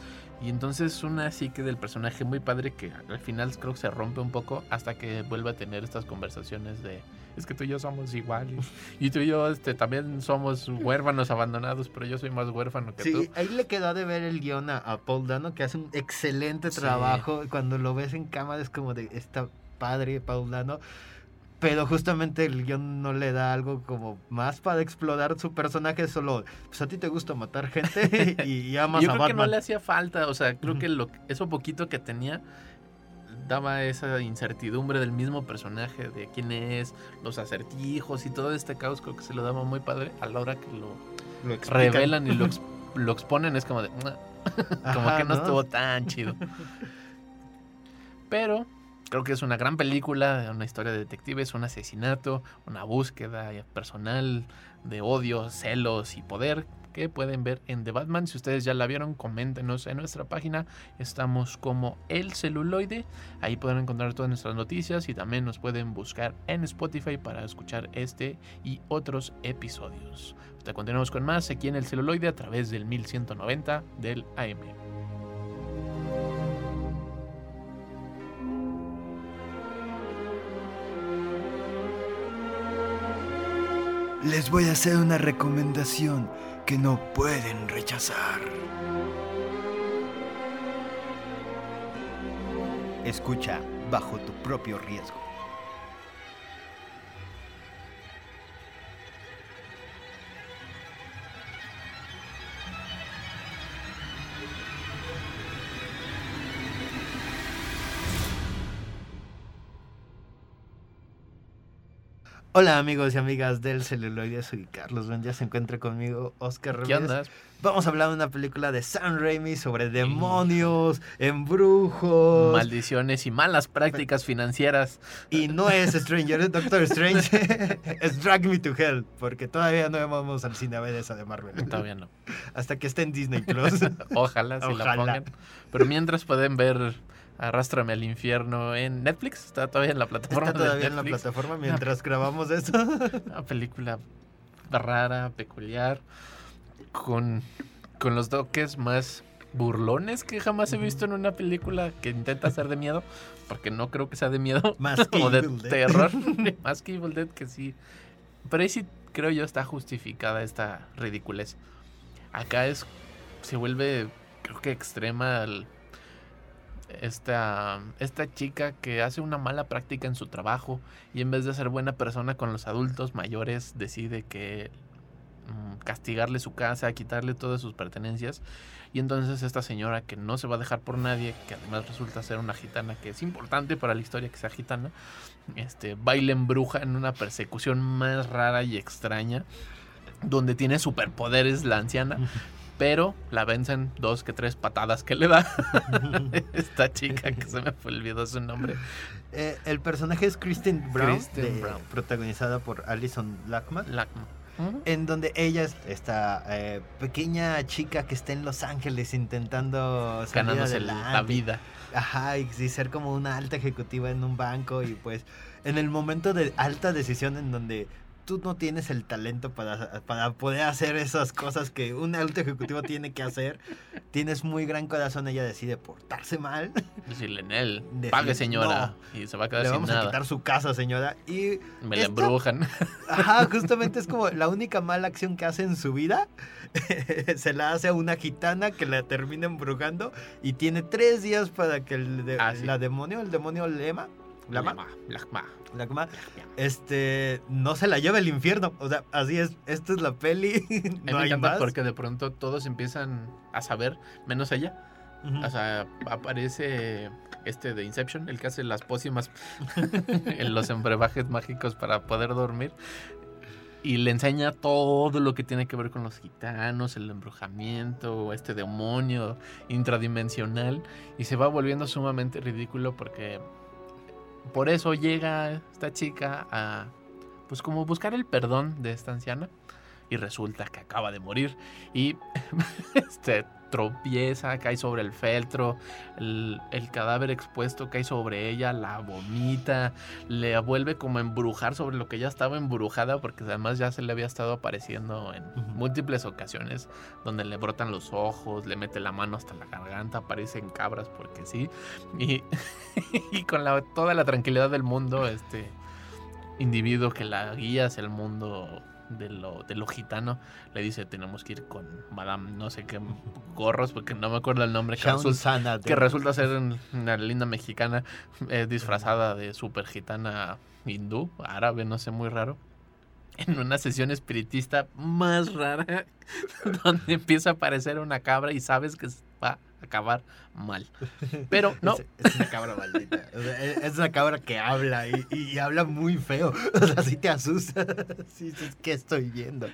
S8: Y entonces una psique del personaje muy padre que al final creo que se rompe un poco hasta que vuelve a tener estas conversaciones de es que tú y yo somos iguales. Y tú y yo este, también somos huérfanos abandonados, pero yo soy más huérfano que
S9: Sí,
S8: tú.
S9: ahí le quedó de ver el guion a, a Paul Dano, que hace un excelente
S8: Sí.
S9: trabajo. Cuando lo ves en cámara es como de, está padre Paul Dano. Pero justamente el guion no le da algo como más para explorar su personaje, solo, pues a ti te gusta matar gente y, y amas
S8: Yo
S9: a
S8: creo que no le hacía falta, o sea, creo que lo, eso poquito que tenía daba esa incertidumbre del mismo personaje, de quién es, los acertijos y todo este caos, creo que se lo daba muy padre a la hora que lo revelan y lo, ex- lo exponen, es como de, como
S9: Ajá,
S8: que no, estuvo tan chido. Pero Creo que es una gran película, una historia de detectives, un asesinato, una búsqueda personal de odio, celos y poder que pueden ver en The Batman. Si ustedes ya la vieron, coméntenos en nuestra página. Estamos como El Celuloide. Ahí pueden encontrar todas nuestras noticias y también nos pueden buscar en Spotify para escuchar este y otros episodios. Hasta continuamos con más aquí en El Celuloide a través del 1190 del AM.
S10: Les voy a hacer una recomendación que no pueden rechazar.
S9: Escucha bajo tu propio riesgo. Hola amigos y amigas del celuloide, soy Carlos Ben, ya se encuentra conmigo Oscar
S8: ¿Qué
S9: Ramírez.
S8: onda?
S9: Vamos a hablar de una película de Sam Raimi sobre demonios, embrujos.
S8: Maldiciones y malas prácticas financieras.
S9: Y no es Stranger, es Doctor Strange. es Drag Me to Hell, porque todavía no vamos al cine a ver esa de Marvel.
S8: Todavía no.
S9: Hasta que esté en Disney Plus.
S8: Ojalá si la
S9: Ojalá.
S8: pongan. Pero mientras pueden ver Arrástrame al infierno en Netflix. Está todavía en la plataforma.
S9: Está todavía en la plataforma mientras grabamos esto.
S8: Una película rara, peculiar, con, con los toques más burlones que jamás he visto en una película que intenta ser de miedo, porque no creo que sea de miedo
S9: Más que
S8: o de
S9: Evil Dead.
S8: terror, más que Evil Dead que sí. Pero ahí sí creo yo está justificada esta ridiculez. Acá es se vuelve creo que extrema el- esta, esta chica que hace una mala práctica en su trabajo y en vez de ser buena persona con los adultos mayores decide que mm, castigarle su casa, quitarle todas sus pertenencias. Y entonces esta señora que no se va a dejar por nadie, que además resulta ser una gitana que es importante para la historia que sea gitana, este baila en bruja en una persecución más rara y extraña donde tiene superpoderes la anciana, pero la vencen dos que tres patadas que le da esta chica que se me fue olvidó su nombre.
S9: Eh, el personaje es Kristen Brown,
S8: Kristen
S9: de-
S8: Brown.
S9: protagonizada por Alison Lackman.
S8: Lackman.
S9: En donde ella es esta eh, pequeña chica que está en Los Ángeles intentando salir
S8: Ganándose la
S9: adelante.
S8: vida.
S9: Ajá, y, y ser como una alta ejecutiva en un banco y pues en el momento de alta decisión en donde tú no tienes el talento para, para poder hacer esas cosas que un alto ejecutivo tiene que hacer, tienes muy gran corazón, ella decide portarse mal,
S8: Decirle en él, pague señora. Y se va a quedar
S9: le
S8: sin
S9: vamos a quitar su casa señora y
S8: Me la embrujan.
S9: Ajá, justamente es como la única mala acción que hace en su vida. se la hace a una gitana que la termina embrujando y tiene tres días para que el de-
S8: Ah, sí.
S9: la demonio, el demonio Lema, Lama,
S8: Lama, Lama.
S9: Lama, este, no se la lleva al infierno. O sea, así es, esta es la peli, no hay más.
S8: porque de pronto todos empiezan a saber, menos ella. O sea, aparece este de Inception, el que hace las pócimas en los embrebajes mágicos para poder dormir. Y le enseña todo lo que tiene que ver con los gitanos, el embrujamiento, este demonio intradimensional. Y se va volviendo sumamente ridículo porque por eso llega esta chica a, pues como buscar el perdón de esta anciana. Y resulta que acaba de morir. Y este, tropieza, cae sobre el feltro, el, el cadáver expuesto cae sobre ella, la vomita, le vuelve como a embrujar sobre lo que ya estaba embrujada, porque además ya se le había estado apareciendo en múltiples ocasiones, donde le brotan los ojos, le mete la mano hasta la garganta, aparecen cabras porque sí, y, y con la, toda la tranquilidad del mundo, este individuo que la guía hacia el mundo de lo, de lo gitano, le dice tenemos que ir con Madame no sé qué gorros, porque no me acuerdo el nombre, que resulta, que resulta ser una linda mexicana eh, disfrazada de super gitana hindú, árabe, no sé, muy raro. En una sesión espiritista más rara, donde empieza a aparecer una cabra y sabes que va acabar mal. Pero no,
S9: Es, es una cabra maldita. O sea, es, es una cabra que habla y, y habla muy feo. O sea, sí te asusta. Sí, dices, ¿qué estoy viendo?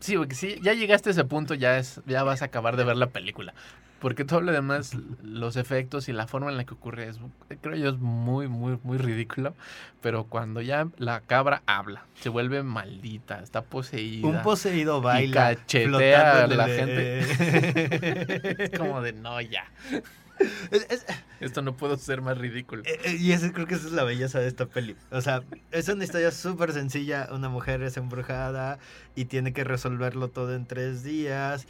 S8: sí, porque si ya llegaste a ese punto, ya, es, ya vas a acabar de ver la película. Porque todo lo demás, los efectos y la forma en la que ocurre, es, creo yo, es muy, muy, muy ridículo. Pero cuando ya la cabra habla, se vuelve maldita, está poseída.
S9: Un poseído
S8: y
S9: baila.
S8: cachetea a la gente. es como de, no, ya.
S9: Es- es-
S8: Esto no puedo ser más ridículo.
S9: Eh, eh, Y eso creo que esa es la belleza de esta peli. O sea, es una historia súper sencilla. Una mujer es embrujada y tiene que resolverlo todo en tres días.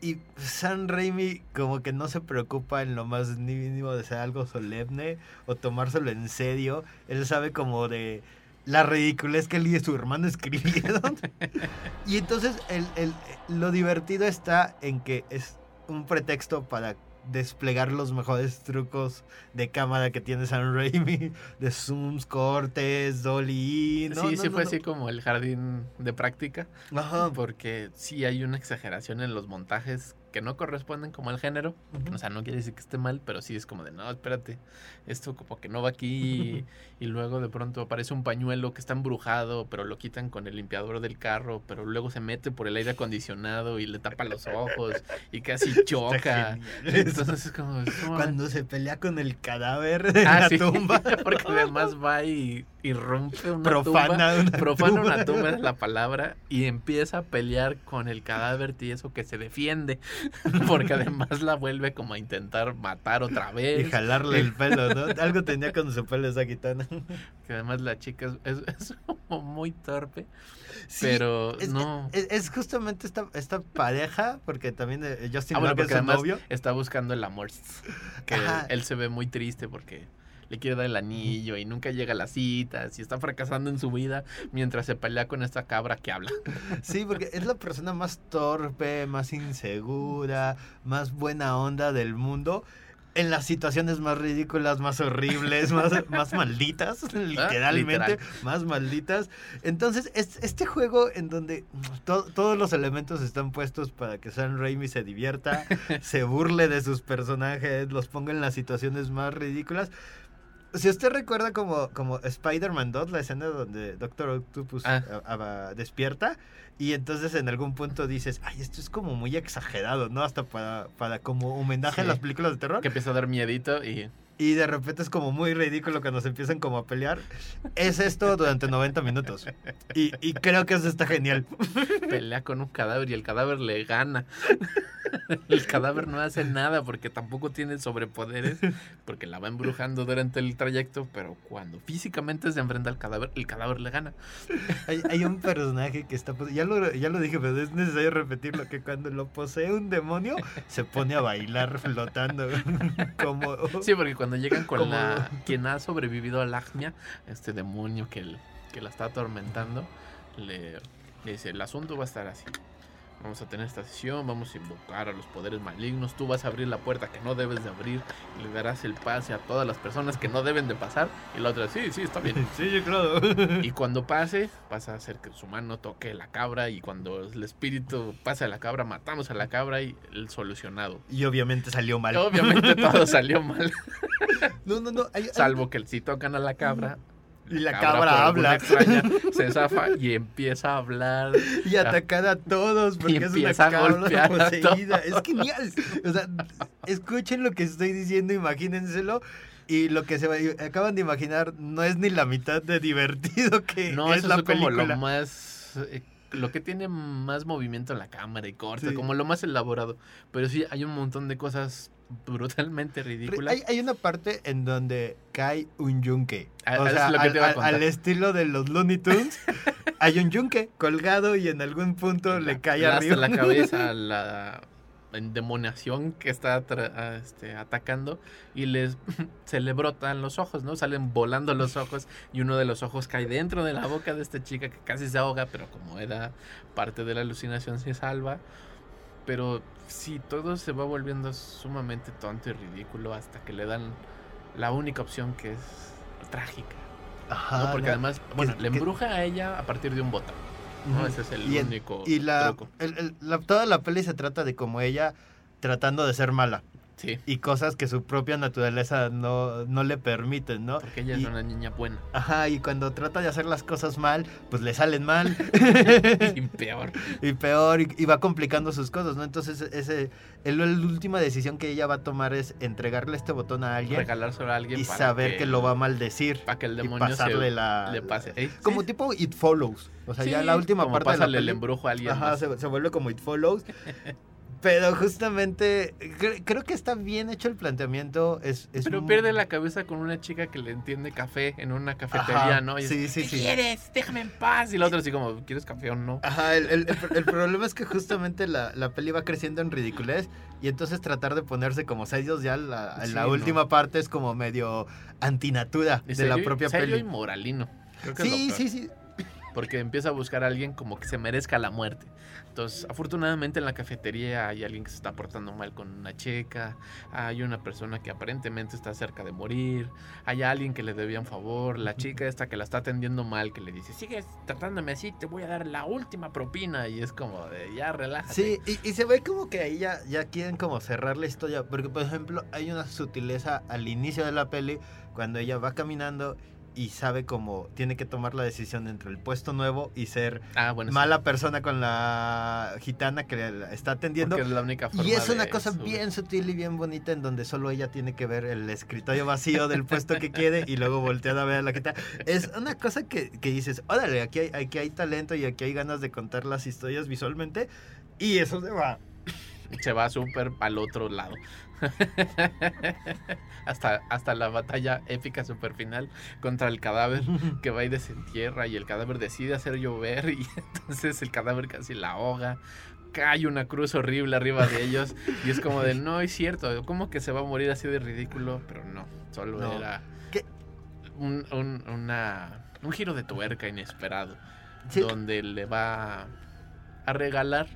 S9: Y San Raimi como que no se preocupa en lo más mínimo de ser algo solemne o tomárselo en serio. Él sabe como de la ridiculez que él y su hermano escribieron. y entonces el, el- lo divertido está en que es un pretexto para desplegar los mejores trucos de cámara que tiene San Raimi, de zooms, cortes, dolly. no,
S8: sí,
S9: no,
S8: sí
S9: no,
S8: fue así como el jardín de práctica.
S9: Ajá.
S8: Porque sí hay una exageración en los montajes que no corresponden como al género. O sea, no quiere decir que esté mal, pero sí es como de, no, espérate, esto como que no va aquí. y luego de pronto aparece un pañuelo que está embrujado, pero lo quitan con el limpiador del carro, pero luego se mete por el aire acondicionado y le tapa los ojos y casi choca. Entonces es como... es como-
S9: Cuando se pelea con el cadáver de
S8: Ah,
S9: la
S8: sí,
S9: tumba.
S8: porque además va y, y rompe una
S9: Profana
S8: tumba.
S9: una
S8: profana
S9: tumba.
S8: una tumba es la palabra y empieza a pelear con el cadáver tieso que se defiende porque además la vuelve como a intentar matar otra
S9: Y
S8: vez
S9: jalarle el pelo, ¿no? Algo tenía con su pelo esa gitana.
S8: que además la chica es, es- es como muy torpe
S9: Sí,
S8: pero
S9: es,
S8: no
S9: es, justamente esta, esta pareja, porque también eh, Justin
S8: ah, bueno,
S9: Long es
S8: porque
S9: su novio.
S8: está buscando el amor que él se ve muy triste porque le quiere dar el anillo y nunca llega a las citas y está fracasando en su vida mientras se pelea con esta cabra que habla.
S9: Sí, porque es la persona más torpe, más insegura, más buena onda del mundo. En las situaciones más ridículas, más horribles, más, más malditas, literalmente,
S8: Ah, literal.
S9: más malditas. Entonces, es, este juego en donde to- todos los elementos están puestos para que Sam Raimi se divierta, se burle de sus personajes, los ponga en las situaciones más ridículas. Si usted recuerda como, como Spider-Man 2, la escena donde Doctor Octopus
S8: Ah.
S9: a- a- despierta y entonces en algún punto dices, ay, esto es como muy exagerado, ¿no? Hasta para, para como homenaje a
S8: Sí.
S9: las películas de terror.
S8: que empieza a dar miedito y
S9: Y de repente es como muy ridículo cuando se empiezan como a pelear. Es esto durante 90 minutos. Y, y creo que eso está genial.
S8: pelea con un cadáver y el cadáver le gana. El cadáver no hace nada porque tampoco tiene sobrepoderes, porque la va embrujando durante el trayecto, pero cuando físicamente se enfrenta al cadáver, el cadáver le gana.
S9: Hay, hay un personaje que está... Ya lo, ya lo dije, pero es necesario repetirlo, que cuando lo posee un demonio, se pone a bailar flotando. Como...
S8: Sí, porque cuando llegan con
S9: Como-
S8: la quien ha sobrevivido al Agnia, este demonio que, el- que la está atormentando, le, le dice, el asunto va a estar así. Vamos a tener esta sesión, vamos a invocar a los poderes malignos, tú vas a abrir la puerta que no debes de abrir, y le darás el pase a todas las personas que no deben de pasar, y la otra, sí, sí, está bien.
S9: Sí, yo creo.
S8: Y cuando pase, vas a hacer que su mano toque la cabra, y cuando el espíritu pase a la cabra, matamos a la cabra y el solucionado.
S9: Y obviamente salió mal.
S8: Obviamente todo salió mal.
S9: No, no, no. hay- hay-
S8: Salvo que si tocan a la cabra.
S9: Y la cabra habla.
S8: extraña, se zafa y empieza a hablar.
S9: Y atacar a todos porque
S8: Y
S9: es una cabra poseída. Es genial. O sea, escuchen lo que estoy diciendo, imagínenselo. Y lo que se acaban de imaginar no es ni la mitad de divertido que
S8: No,
S9: es
S8: eso
S9: la
S8: es como lo más. eh, Lo que tiene más movimiento en la cámara y corta,
S9: Sí.
S8: como lo más elaborado. Pero sí, hay un montón de cosas brutalmente ridículas.
S9: Hay, hay una parte en donde cae un yunque.
S8: Ah,
S9: O
S8: eso
S9: sea,
S8: es lo que
S9: al,
S8: te a
S9: estilo de los Looney Tunes, hay un yunque colgado y en algún punto le cae arriba.
S8: la cabeza la endemoniación que está este, atacando y les se le brotan los ojos, ¿no? Salen volando los ojos y uno de los ojos cae dentro de la boca de esta chica que casi se ahoga, pero como era parte de la alucinación se salva. Pero sí, todo se va volviendo sumamente tonto y ridículo hasta que le dan la única opción que es trágica.
S9: Ajá,
S8: ¿no? Porque
S9: no,
S8: además, bueno,
S9: que-
S8: le
S9: que-
S8: embruja a ella a partir de un botón. ¿no? Ese es el
S9: y,
S8: único
S9: y la,
S8: truco.
S9: el- el- la- toda la peli se trata de como ella tratando de ser mala.
S8: Sí,
S9: y cosas que su propia naturaleza no, no le permiten, ¿no?
S8: porque ella
S9: Y-
S8: es una niña buena.
S9: Ajá, y cuando trata de hacer las cosas mal, pues le salen mal.
S8: Y peor.
S9: y peor, y, y va complicando sus cosas, ¿no? Entonces, ese, el, la última decisión que ella va a tomar es entregarle este botón a alguien
S8: Regalárselo a alguien
S9: y
S8: para
S9: saber que, lo va a maldecir.
S8: Para que el
S9: y
S8: demonio
S9: pasarle
S8: se,
S9: la,
S8: le pase.
S9: Como
S8: sí,
S9: tipo It Follows. O sea, ya la última parte de la
S8: el embrujo a alguien
S9: Ajá, se, se vuelve como It Follows. Pero justamente cre- creo que está bien hecho el planteamiento. Es, es
S8: Pero pierde la cabeza con una chica que le entiende café en una cafetería,
S9: Ajá,
S8: ¿no? Y es,
S9: sí, sí,
S8: ¿Qué
S9: sí.
S8: quieres? Déjame en paz. Y la otra así como, ¿quieres café o no?
S9: Ajá, el, el- el- problema es que justamente la, la peli va creciendo en ridiculez y entonces tratar de ponerse como serios ya la, en
S8: Sí,
S9: la
S8: no.
S9: última parte es como medio antinatura de la propia
S8: serio
S9: peli.
S8: y moralino. Creo que
S9: Sí, sí, sí.
S8: Porque empieza a buscar a alguien como que se merezca la muerte. Entonces, afortunadamente en la cafetería hay alguien que se está portando mal con una chica, hay una persona que aparentemente está cerca de morir, hay alguien que le debía un favor, la chica esta que la está atendiendo mal, que le dice, sigues tratándome así, te voy a dar la última propina. Y es como de, ya relájate.
S9: Sí, y, y se ve como que ahí ya, ya quieren como cerrar la historia, porque por ejemplo hay una sutileza al inicio de la peli cuando ella va caminando y sabe como tiene que tomar la decisión entre el puesto nuevo y ser
S8: Ah, bueno, sí,
S9: mala persona con la gitana que la está atendiendo.
S8: porque es la única forma
S9: Y es una cosa
S8: subir.
S9: bien sutil y bien bonita en donde solo ella tiene que ver el escritorio vacío del puesto que quiere y luego voltear a ver a la está. Es una cosa que, que dices, órale, aquí hay, aquí hay talento y aquí hay ganas de contar las historias visualmente y eso se va.
S8: se va súper al otro lado. hasta, hasta la batalla épica super final contra el cadáver que va y desentierra y el cadáver decide hacer llover y entonces el cadáver casi la ahoga. Cae una cruz horrible arriba de ellos y es como de no es cierto, ¿cómo que se va a morir así de ridículo? Pero no, solo
S9: No.
S8: era
S9: ¿Qué?
S8: un, un- una, un giro de tuerca inesperado
S9: Sí.
S8: donde le va a regalar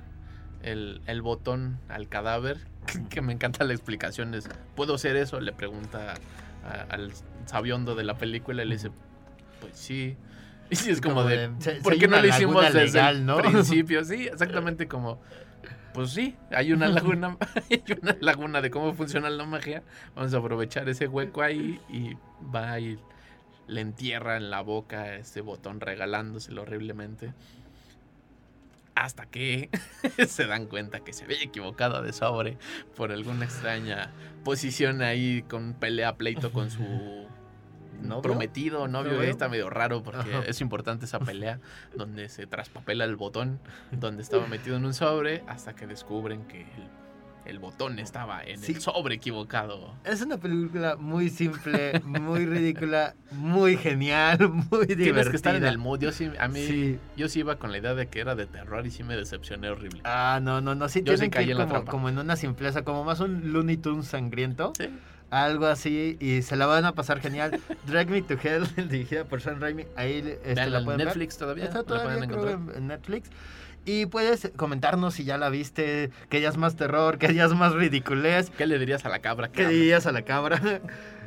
S8: el, el botón al cadáver, que me encanta la explicación, es, ¿puedo hacer eso? Le pregunta a- al sabiondo de la película y le dice, pues sí. Y sí, es como,
S9: Como
S8: de,
S9: de, "Se-
S8: ¿por qué no lo hicimos desde
S9: legal,
S8: el
S9: ¿no?"
S8: principio? Sí, exactamente como, pues sí, hay una laguna, hay una laguna de cómo funciona la magia, vamos a aprovechar ese hueco ahí y va y le entierra en la boca ese botón regalándoselo horriblemente. Hasta que se dan cuenta que se había equivocado de sobre por alguna extraña posición ahí con pelea pleito con su
S9: ¿Novio?
S8: prometido novio.
S9: ¿Novio?
S8: Ahí está medio raro porque
S9: Ajá.
S8: es importante esa pelea donde se traspapela el botón donde estaba metido en un sobre hasta que descubren que el, el botón estaba en
S9: Sí.
S8: el sobre equivocado.
S9: Es una película muy simple, muy ridícula, muy genial, muy divertida.
S8: Tienes que estar en el mood. Yo sí, a mí,
S9: Sí.
S8: yo sí iba con la idea de que era de terror y sí me decepcioné horrible.
S9: Ah, no, no, no, sí
S8: Yo
S9: tienen que ir
S8: en la
S9: como,
S8: trampa.
S9: como en una simpleza, como más un Looney Tunes sangriento,
S8: Sí.
S9: algo así, y se la van a pasar genial. Drag Me to Hell, dirigida por Sam Raimi, ahí este, la
S8: en
S9: pueden ver.
S8: Netflix todavía.
S9: Está
S8: la pueden
S9: todavía
S8: encontrar.
S9: en, en Netflix. Y puedes comentarnos si ya la viste, que ya es más terror, que ya es más ridiculez,
S8: ¿Qué le dirías a la cabra? que
S9: ¿Qué dirías a la cabra?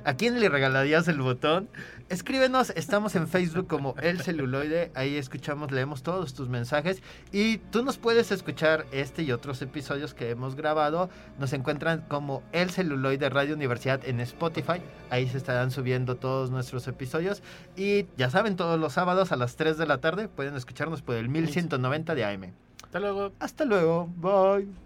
S9: ¿A quién le regalarías el botón? Escríbenos, estamos en Facebook como El Celuloide, ahí escuchamos, leemos todos tus mensajes y tú nos puedes escuchar este y otros episodios que hemos grabado. Nos encuentran como El Celuloide Radio Universidad en Spotify, ahí se estarán subiendo todos nuestros episodios y ya saben, todos los sábados a las 3 de la tarde pueden escucharnos por el 1190 de AM.
S8: Hasta luego.
S9: Hasta luego, bye.